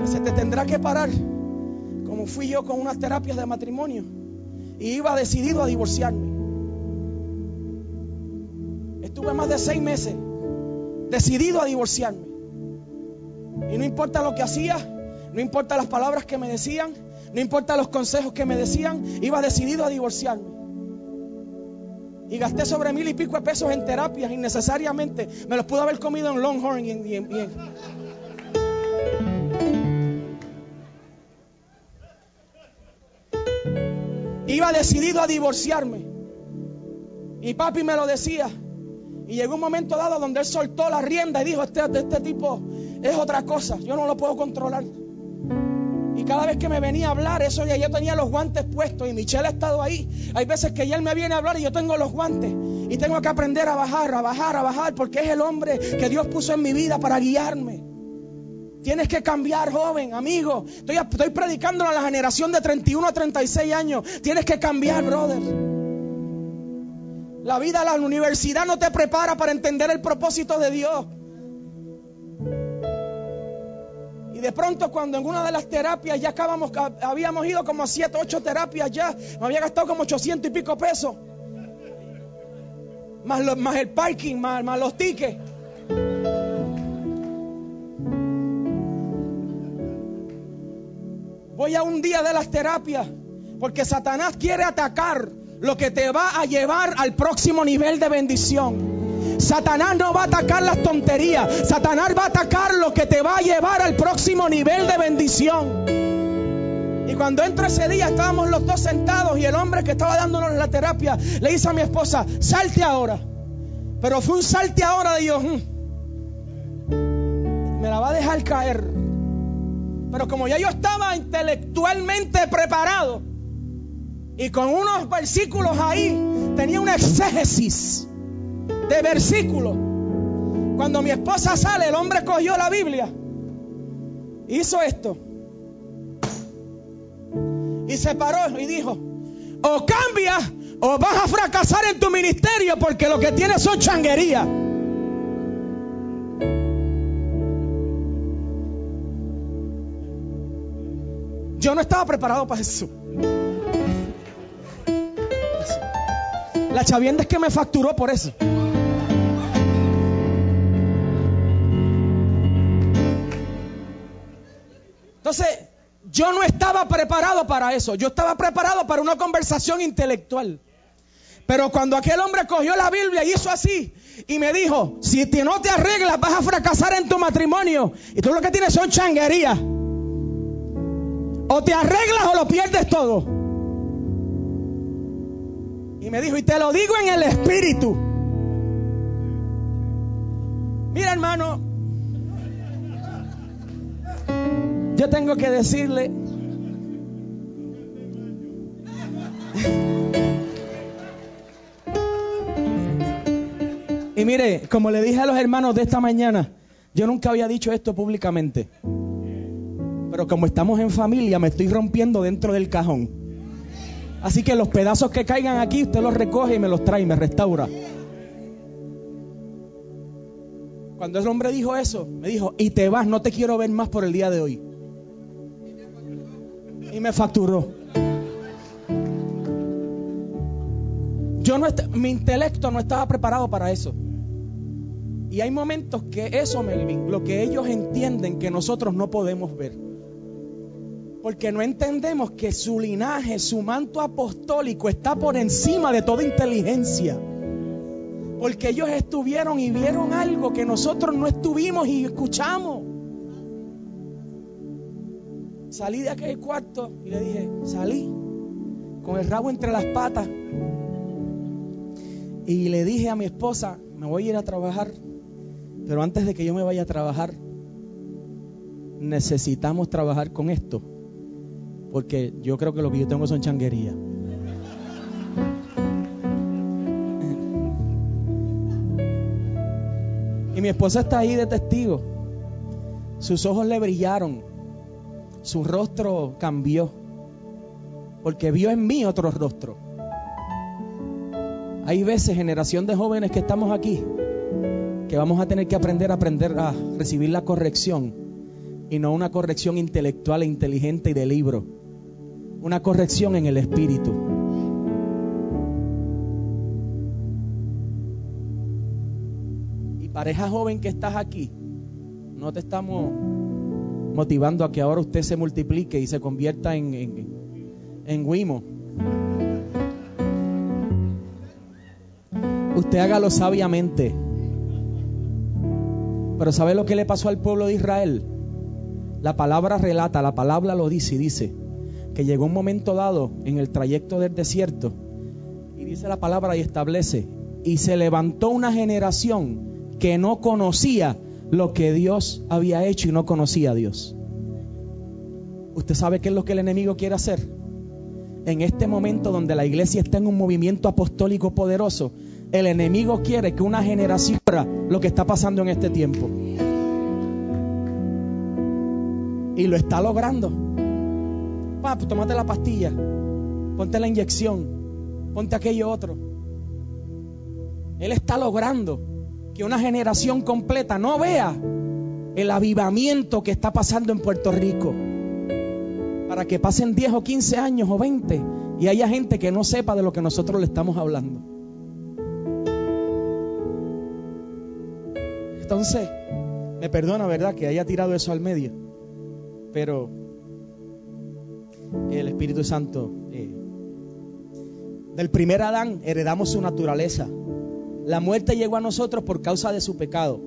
Que se te tendrá que parar, como fui yo con unas terapias de matrimonio, y iba decidido a divorciarme. Estuve más de seis meses decidido a divorciarme. Y no importa lo que hacía, no importa las palabras que me decían, no importa los consejos que me decían, iba decidido a divorciarme. Y gasté sobre mil y pico de pesos en terapias innecesariamente. Me los pude haber comido en Longhorn y en, Iba decidido a divorciarme. Y papi me lo decía. Y llegó un momento dado donde él soltó la rienda y dijo, este, este tipo es otra cosa, yo no lo puedo controlar. Cada vez que me venía a hablar, eso ya yo tenía los guantes puestos y Michelle ha estado ahí. Hay veces que ya él me viene a hablar y yo tengo los guantes. Y tengo que aprender a bajar, a bajar, a bajar, porque es el hombre que Dios puso en mi vida para guiarme. Tienes que cambiar, joven, amigo. Estoy, estoy predicando a la generación de 31 a 36 años. Tienes que cambiar, brother. La vida, la universidad no te prepara para entender el propósito de Dios. Y de pronto cuando en una de las terapias ya acabamos, habíamos ido como a 7, 8 terapias ya, me había gastado como 800 y pico pesos. Más, el parking, más, más los tickets. Voy a un día de las terapias porque Satanás quiere atacar lo que te va a llevar al próximo nivel de bendición. Satanás no va a atacar las tonterías. Satanás va a atacar lo que te va a llevar al próximo nivel de bendición. Y cuando entro ese día estábamos los dos sentados y el hombre que estaba dándonos la terapia le dice a mi esposa, salte ahora. Pero fue un salte ahora de Dios. Mm, me la va a dejar caer. Pero como ya yo estaba intelectualmente preparado y con unos versículos ahí, tenía una exégesis de versículo Cuando mi esposa sale, el hombre cogió la Biblia, hizo esto y se paró y dijo, o cambias o vas a fracasar en tu ministerio porque lo que tienes son changuerías. Yo no estaba preparado para eso. La chavienda es que me facturó por eso. Entonces, yo no estaba preparado para eso. Yo estaba preparado para una conversación intelectual. Pero cuando aquel hombre cogió la Biblia y hizo así y me dijo, si no te arreglas vas a fracasar en tu matrimonio y tú lo que tienes son changuerías. O te arreglas o lo pierdes todo. Y me dijo, y te lo digo en el espíritu. Mira hermano, Yo tengo que decirle, y mire, como le dije a los hermanos de esta mañana, yo nunca había dicho esto públicamente. Pero como estamos en familia, me estoy rompiendo dentro del cajón. Así que los pedazos que caigan aquí, usted los recoge y me los trae y me restaura. Cuando el hombre dijo eso, me dijo, y te vas, no te quiero ver más por el día de hoy y me facturó. Yo no mi intelecto no estaba preparado para eso. Y hay momentos que eso, Melvin, lo que ellos entienden que nosotros no podemos ver. Porque no entendemos que su linaje, su manto apostólico está por encima de toda inteligencia. Porque ellos estuvieron y vieron algo que nosotros no estuvimos y escuchamos. Salí de aquel cuarto y le dije, salí con el rabo entre las patas. Y le dije a mi esposa, me voy a ir a trabajar, pero antes de que yo me vaya a trabajar, necesitamos trabajar con esto, porque yo creo que lo que yo tengo son changuerías. Y mi esposa está ahí de testigo. Sus ojos le brillaron, su rostro cambió, porque vio en mí otro rostro. Hay veces, generación de jóvenes que estamos aquí, que vamos a tener que aprender a aprender a recibir la corrección y no una corrección intelectual e inteligente y de libro, una corrección en el espíritu. Y pareja joven que estás aquí, no te estamos motivando a que ahora usted se multiplique y se convierta en, en, en Wimo. Usted hágalo sabiamente. Pero ¿sabe lo que le pasó al pueblo de Israel? La palabra relata, la palabra lo dice y dice que llegó un momento dado en el trayecto del desierto y dice la palabra y establece y se levantó una generación que no conocía lo que Dios había hecho y no conocía a Dios. ¿Usted sabe qué es lo que el enemigo quiere hacer? En este momento donde la iglesia está en un movimiento apostólico poderoso, el enemigo quiere que una generación lo que está pasando en este tiempo. Y lo está logrando. Pues tómate la pastilla, ponte la inyección, ponte aquello otro. Él está logrando que una generación completa no vea el avivamiento que está pasando en Puerto Rico. Para que pasen 10 o 15 años o 20 y haya gente que no sepa de lo que nosotros le estamos hablando. Entonces, me perdona, ¿verdad? Que haya tirado eso al medio. Pero el Espíritu Santo, eh, del primer Adán heredamos su naturaleza. La muerte llegó a nosotros por causa de su pecado.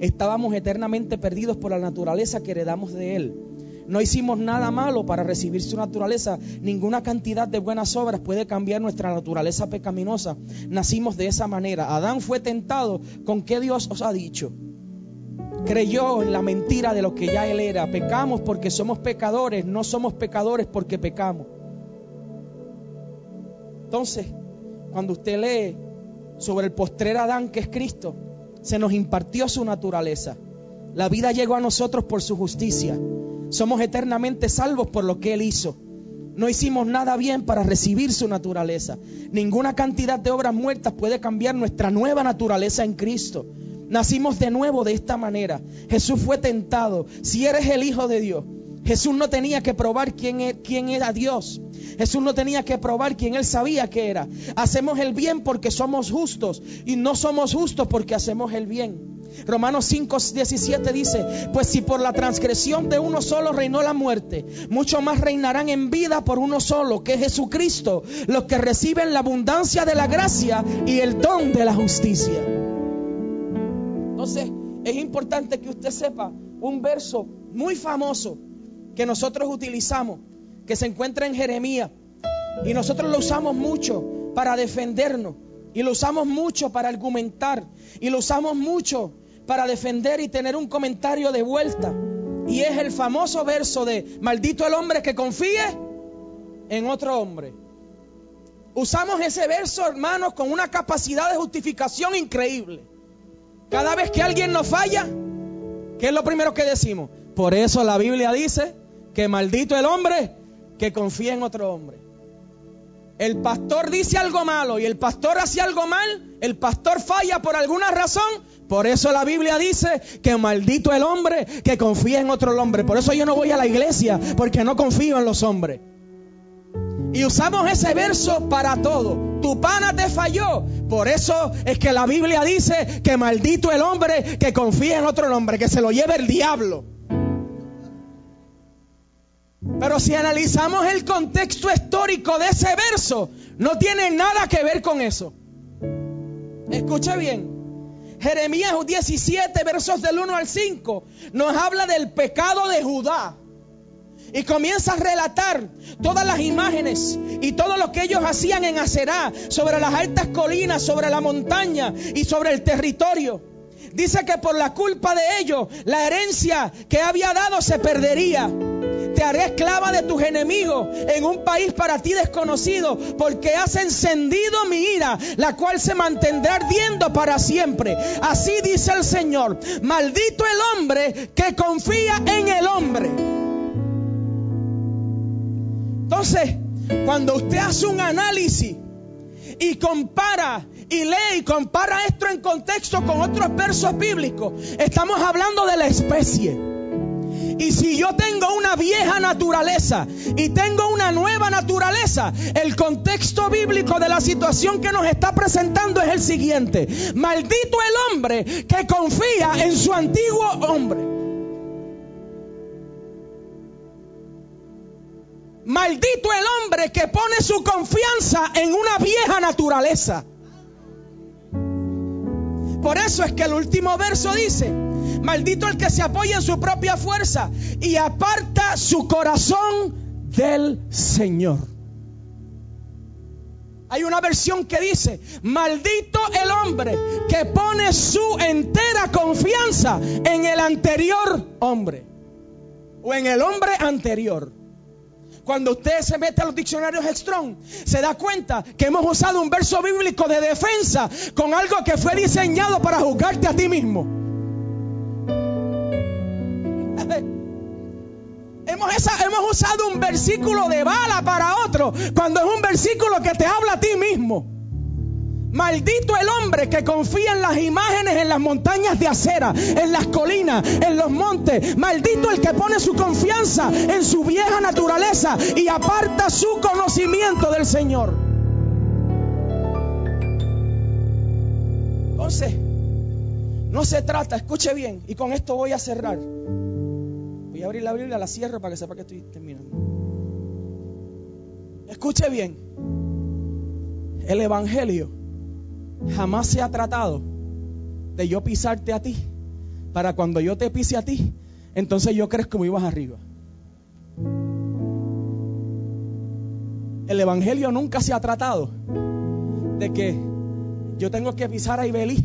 Estábamos eternamente perdidos por la naturaleza que heredamos de Él. No hicimos nada malo para recibir su naturaleza. Ninguna cantidad de buenas obras puede cambiar nuestra naturaleza pecaminosa. Nacimos de esa manera. Adán fue tentado con qué Dios os ha dicho. Creyó en la mentira de lo que ya él era. Pecamos porque somos pecadores, no somos pecadores porque pecamos. Entonces, cuando usted lee sobre el postrer Adán que es Cristo, se nos impartió su naturaleza. La vida llegó a nosotros por su justicia. Somos eternamente salvos por lo que Él hizo. No hicimos nada bien para recibir su naturaleza. Ninguna cantidad de obras muertas puede cambiar nuestra nueva naturaleza en Cristo. Nacimos de nuevo de esta manera. Jesús fue tentado. Si eres el Hijo de Dios, Jesús no tenía que probar quién, e, quién era Dios. Jesús no tenía que probar quién él sabía que era. Hacemos el bien porque somos justos y no somos justos porque hacemos el bien. Romanos 5, 17 dice, pues si por la transgresión de uno solo reinó la muerte, mucho más reinarán en vida por uno solo, que es Jesucristo, los que reciben la abundancia de la gracia y el don de la justicia. Entonces, es importante que usted sepa un verso muy famoso que nosotros utilizamos, que se encuentra en Jeremías, y nosotros lo usamos mucho para defendernos, y lo usamos mucho para argumentar, y lo usamos mucho para defender y tener un comentario de vuelta. Y es el famoso verso de, maldito el hombre que confíe en otro hombre. Usamos ese verso, hermanos, con una capacidad de justificación increíble. Cada vez que alguien nos falla, ¿qué es lo primero que decimos? Por eso la Biblia dice que maldito el hombre que confía en otro hombre. El pastor dice algo malo y el pastor hace algo mal, el pastor falla por alguna razón, por eso la Biblia dice que maldito el hombre que confía en otro hombre. Por eso yo no voy a la iglesia, porque no confío en los hombres. Y usamos ese verso para todo. Tu pana te falló. Por eso es que la Biblia dice que maldito el hombre que confía en otro hombre, que se lo lleve el diablo. Pero si analizamos el contexto histórico de ese verso, no tiene nada que ver con eso. Escuche bien. Jeremías 17, versos del 1 al 5, nos habla del pecado de Judá. Y comienza a relatar todas las imágenes y todo lo que ellos hacían en Acerá, sobre las altas colinas, sobre la montaña y sobre el territorio. Dice que por la culpa de ellos, la herencia que había dado se perdería. Te haré esclava de tus enemigos en un país para ti desconocido, porque has encendido mi ira, la cual se mantendrá ardiendo para siempre. Así dice el Señor, maldito el hombre que confía en el hombre. Entonces, cuando usted hace un análisis y compara y lee y compara esto en contexto con otros versos bíblicos, estamos hablando de la especie. Y si yo tengo una vieja naturaleza y tengo una nueva naturaleza, el contexto bíblico de la situación que nos está presentando es el siguiente. Maldito el hombre que confía en su antiguo hombre. Maldito el hombre que pone su confianza en una vieja naturaleza. Por eso es que el último verso dice, maldito el que se apoya en su propia fuerza y aparta su corazón del Señor. Hay una versión que dice, maldito el hombre que pone su entera confianza en el anterior hombre o en el hombre anterior. Cuando usted se mete a los diccionarios Strong, se da cuenta que hemos usado un verso bíblico de defensa con algo que fue diseñado para juzgarte a ti mismo. Hemos, usado un versículo de bala para otro, cuando es un versículo que te habla a ti mismo. Maldito el hombre que confía en las imágenes en las montañas de acera, en las colinas, en los montes. Maldito el que pone su confianza en su vieja naturaleza y aparta su conocimiento del Señor. Entonces, no se trata, escuche bien, y con esto voy a cerrar. Voy a abrir la Biblia, la cierro para que sepa que estoy terminando. Escuche bien, el Evangelio jamás se ha tratado de yo pisarte a ti, para cuando yo te pise a ti, entonces yo crezco como ibas arriba. El Evangelio nunca se ha tratado de que yo tengo que pisar a Ibelí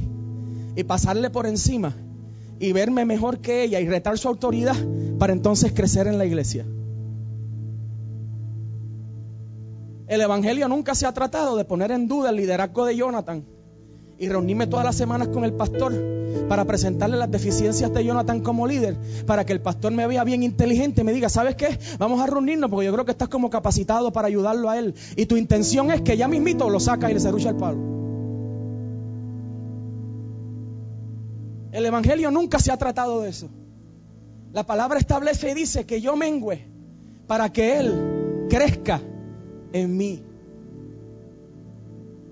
y pasarle por encima y verme mejor que ella y retar su autoridad para entonces crecer en la iglesia. El Evangelio nunca se ha tratado de poner en duda el liderazgo de Jonathan y reunirme todas las semanas con el pastor para presentarle las deficiencias de Jonathan como líder, para que el pastor me vea bien inteligente y me diga, ¿sabes qué? Vamos a reunirnos porque yo creo que estás como capacitado para ayudarlo a él. Y tu intención es que ya mismito lo saca y le cerrucha el palo. El Evangelio nunca se ha tratado de eso. La palabra establece y dice que yo mengüe para que Él crezca en mí.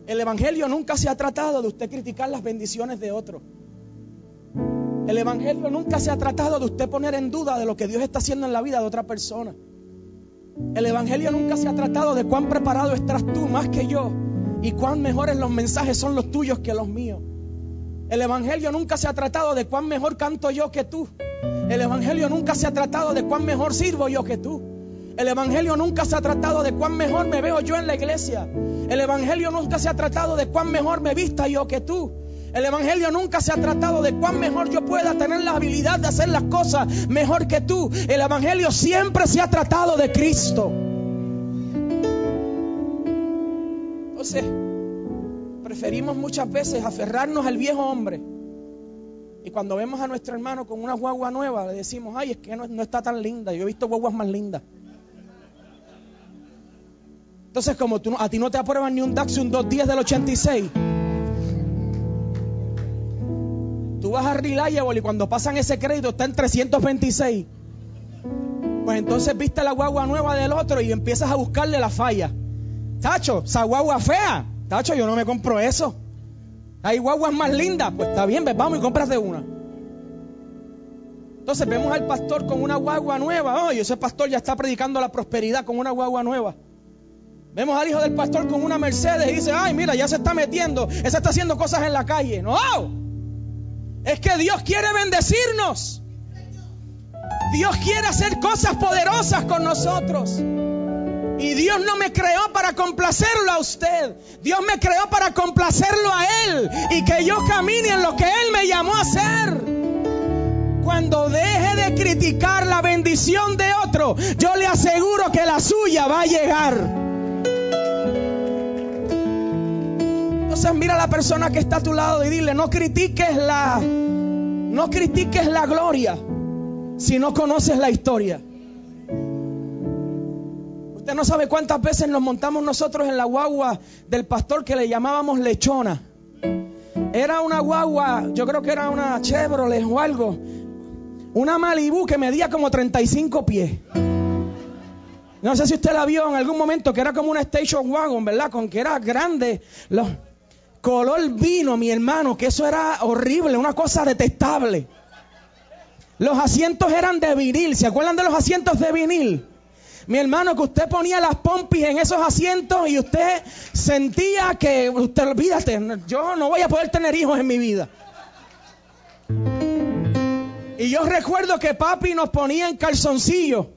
El Evangelio nunca se ha tratado de usted criticar las bendiciones de otro. El Evangelio nunca se ha tratado de usted poner en duda de lo que Dios está haciendo en la vida de otra persona. El Evangelio nunca se ha tratado de cuán preparado estás tú más que yo y cuán mejores los mensajes son los tuyos que los míos. El Evangelio nunca se ha tratado de cuán mejor canto yo que tú. El Evangelio nunca se ha tratado de cuán mejor sirvo yo que tú. El Evangelio nunca se ha tratado de cuán mejor me veo yo en la iglesia. El Evangelio nunca se ha tratado de cuán mejor me vista yo que tú. El Evangelio nunca se ha tratado de cuán mejor yo pueda tener la habilidad de hacer las cosas mejor que tú. El Evangelio siempre se ha tratado de Cristo. Entonces, preferimos muchas veces aferrarnos al viejo hombre. Y cuando vemos a nuestro hermano con una guagua nueva, le decimos, ay, es que no, no está tan linda. Yo he visto guaguas más lindas. Entonces, como tú, a ti no te aprueban ni un un 210 del 86, tú vas a Reliable y cuando pasan ese crédito está en 326. Pues entonces viste la guagua nueva del otro y empiezas a buscarle la falla. Tacho, esa guagua fea. Tacho, yo no me compro eso. Hay guaguas más lindas. Pues está bien, vamos y compras de una. Entonces vemos al pastor con una guagua nueva. Oye, ese pastor ya está predicando la prosperidad con una guagua nueva. Vemos al hijo del pastor con una Mercedes y dice, ay, mira, ya se está metiendo, ese está haciendo cosas en la calle. No, es que Dios quiere bendecirnos. Dios quiere hacer cosas poderosas con nosotros. Y Dios no me creó para complacerlo a usted. Dios me creó para complacerlo a Él. Y que yo camine en lo que Él me llamó a hacer. Cuando deje de criticar la bendición de otro, yo le aseguro que la suya va a llegar. Entonces mira a la persona que está a tu lado y dile, no critiques la, no critiques la gloria si no conoces la historia. Usted no sabe cuántas veces nos montamos nosotros en la guagua del pastor que le llamábamos lechona. Era una guagua, yo creo que era una Chevrolet o algo, una Malibu que medía como 35 pies. No sé si usted la vio en algún momento, que era como una station wagon, ¿verdad? Con que era grande. Color vino, mi hermano, que eso era horrible, una cosa detestable. Los asientos eran de vinil. ¿Se acuerdan de los asientos de vinil? Mi hermano, que usted ponía las pompis en esos asientos y usted sentía que, usted olvídate, yo no voy a poder tener hijos en mi vida. Y yo recuerdo que papi nos ponía en calzoncillos.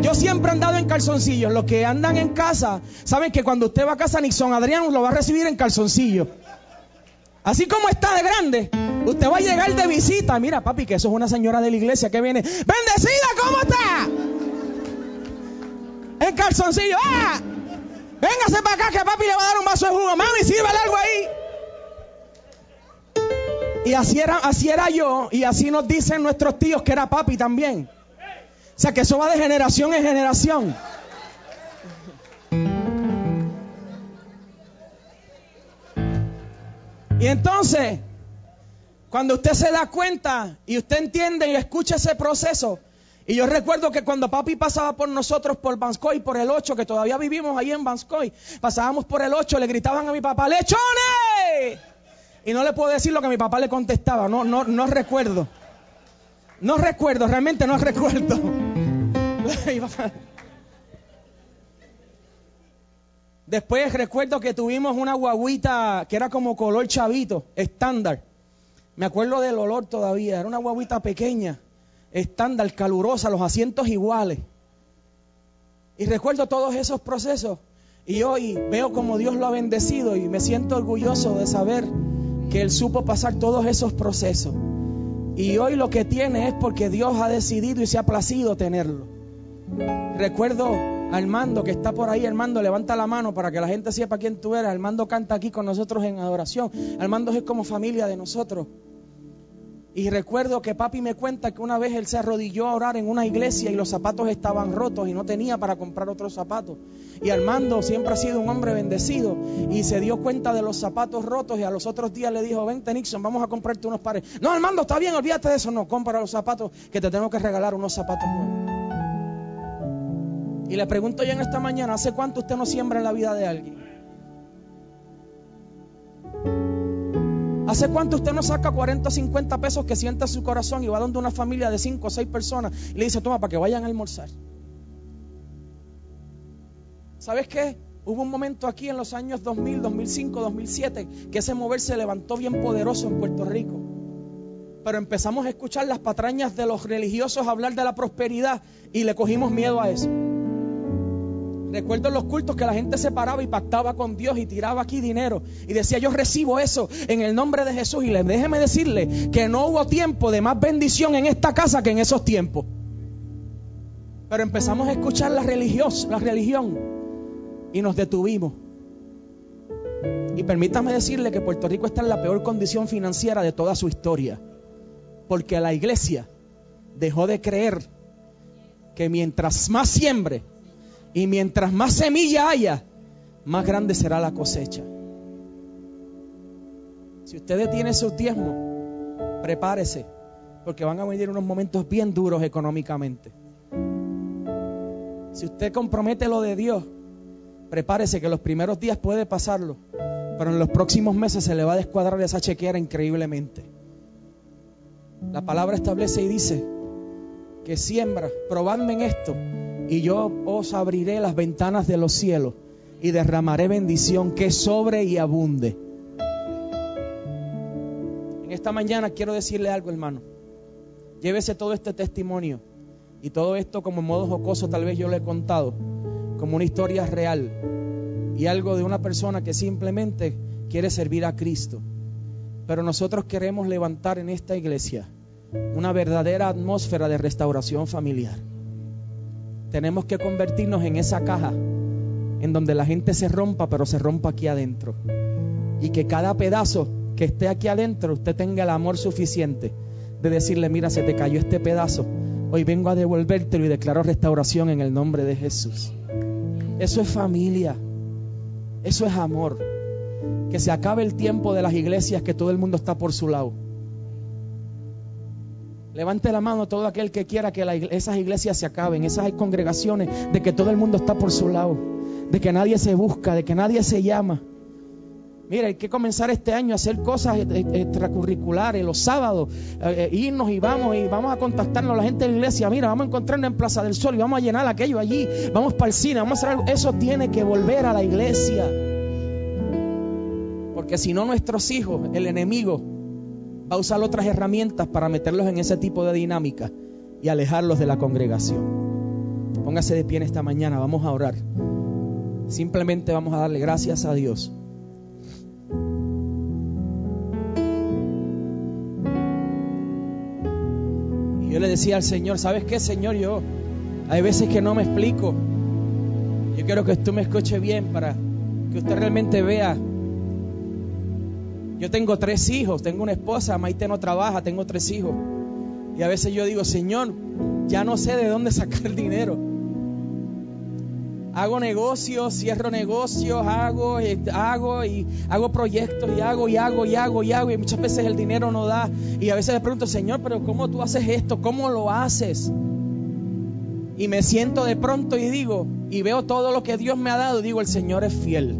Yo siempre he andado en calzoncillos. Los que andan en casa saben que cuando usted va a casa Nixon Adrián lo va a recibir en calzoncillos. Así como está de grande, usted va a llegar de visita. Mira, papi, que eso es una señora de la iglesia que viene. Bendecida, ¿cómo está? En calzoncillo. ¡Ah! Véngase para acá que papi le va a dar un vaso de jugo. Mami, sírvale algo ahí. Y así era, así era yo, y así nos dicen nuestros tíos que era papi también. O sea que eso va de generación en generación. Y entonces, cuando usted se da cuenta y usted entiende y escucha ese proceso, y yo recuerdo que cuando papi pasaba por nosotros por Banscoy, por el 8, que todavía vivimos ahí en Banscoy, pasábamos por el 8, le gritaban a mi papá, ¡lechones! Y no le puedo decir lo que mi papá le contestaba, no, no, no recuerdo. No recuerdo, realmente no recuerdo. Después recuerdo que tuvimos una guaguita que era como color chavito, estándar. Me acuerdo del olor todavía, era una guaguita pequeña, estándar, calurosa, los asientos iguales. Y recuerdo todos esos procesos. Y hoy veo como Dios lo ha bendecido y me siento orgulloso de saber que Él supo pasar todos esos procesos. Y hoy lo que tiene es porque Dios ha decidido y se ha placido tenerlo. Recuerdo a Armando que está por ahí. Armando, levanta la mano para que la gente sepa quién tú eres. Armando canta aquí con nosotros en adoración. Armando es como familia de nosotros. Y recuerdo que papi me cuenta que una vez él se arrodilló a orar en una iglesia y los zapatos estaban rotos y no tenía para comprar otros zapatos. Y Armando siempre ha sido un hombre bendecido y se dio cuenta de los zapatos rotos y a los otros días le dijo, vente Nixon, vamos a comprarte unos pares. No, Armando, está bien, olvídate de eso. No, compra los zapatos que te tengo que regalar unos zapatos nuevos. Y le pregunto yo en esta mañana, ¿hace cuánto usted no siembra en la vida de alguien? ¿Hace cuánto usted no saca 40 o 50 pesos que sienta su corazón y va donde una familia de 5 o 6 personas y le dice, toma, para que vayan a almorzar? ¿Sabes qué? Hubo un momento aquí en los años 2000, 2005, 2007 que ese mover se levantó bien poderoso en Puerto Rico. Pero empezamos a escuchar las patrañas de los religiosos hablar de la prosperidad y le cogimos miedo a eso. Recuerdo los cultos que la gente se paraba y pactaba con Dios y tiraba aquí dinero y decía yo recibo eso en el nombre de Jesús y déjeme decirle que no hubo tiempo de más bendición en esta casa que en esos tiempos. Pero empezamos a escuchar la religión, la religión y nos detuvimos. Y permítame decirle que Puerto Rico está en la peor condición financiera de toda su historia, porque la iglesia dejó de creer que mientras más siembre, y mientras más semilla haya, más grande será la cosecha. Si usted detiene su diezmo, prepárese, porque van a venir unos momentos bien duros económicamente. Si usted compromete lo de Dios, prepárese que los primeros días puede pasarlo, pero en los próximos meses se le va a descuadrar esa chequera increíblemente. La palabra establece y dice que siembra, probadme en esto y yo os abriré las ventanas de los cielos y derramaré bendición que sobre y abunde. En esta mañana quiero decirle algo, hermano. Llévese todo este testimonio Y todo esto como en modo jocoso tal vez yo le he contado, como una historia real y algo de una persona que simplemente quiere servir a Cristo. Pero nosotros queremos levantar en esta iglesia una verdadera atmósfera de restauración familiar. Tenemos que convertirnos en esa caja en donde la gente se rompa, pero se rompa aquí adentro. Y que cada pedazo que esté aquí adentro, usted tenga el amor suficiente de decirle, mira, se te cayó este pedazo. Hoy vengo a devolvértelo y declaro restauración en el nombre de Jesús. Eso es familia. Eso es amor. Que se acabe el tiempo de las iglesias que todo el mundo está por su lado. Levante la mano todo aquel que quiera que esas iglesias se acaben, esas congregaciones de que todo el mundo está por su lado, de que nadie se busca, de que nadie se llama. Mira, hay que comenzar este año a hacer cosas extracurriculares, los sábados, eh, eh, irnos y vamos y vamos a contactarnos a la gente de la iglesia. Mira, vamos a encontrarnos en Plaza del Sol y vamos a llenar aquello allí. Vamos para el cine, vamos a hacer algo. Eso tiene que volver a la iglesia. Porque si no, nuestros hijos, el enemigo, a usar otras herramientas para meterlos en ese tipo de dinámica y alejarlos de la congregación. Póngase de pie en esta mañana, vamos a orar. Simplemente vamos a darle gracias a Dios. Y yo le decía al Señor, ¿sabes qué, Señor? Yo hay veces que no me explico. Yo quiero que tú me escuche bien para que usted realmente vea yo tengo tres hijos, tengo una esposa, Maite no trabaja, tengo tres hijos. Y a veces yo digo, Señor, ya no sé de dónde sacar el dinero. Hago negocios, cierro negocios, hago, hago y hago proyectos y hago y hago y hago y hago y muchas veces el dinero no da. Y a veces le pregunto, Señor, pero ¿cómo tú haces esto? ¿Cómo lo haces? Y me siento de pronto y digo, y veo todo lo que Dios me ha dado, digo, el Señor es fiel.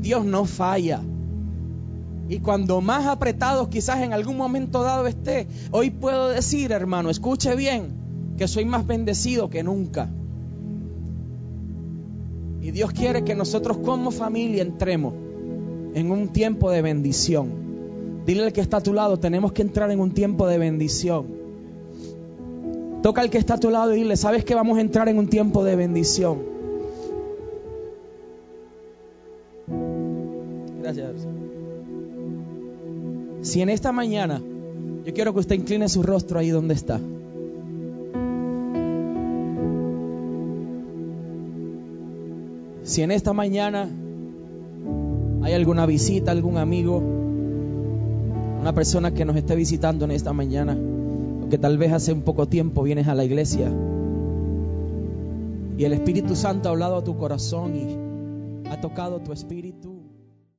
Dios no falla. Y cuando más apretados quizás en algún momento dado esté, hoy puedo decir, hermano, escuche bien, que soy más bendecido que nunca. Y Dios quiere que nosotros como familia entremos en un tiempo de bendición. Dile al que está a tu lado, tenemos que entrar en un tiempo de bendición. Toca al que está a tu lado y dile, ¿sabes que vamos a entrar en un tiempo de bendición? Gracias. Si en esta mañana, yo quiero que usted incline su rostro ahí donde está. Si en esta mañana hay alguna visita, algún amigo, una persona que nos esté visitando en esta mañana, o que tal vez hace un poco tiempo vienes a la iglesia y el Espíritu Santo ha hablado a tu corazón y ha tocado tu espíritu.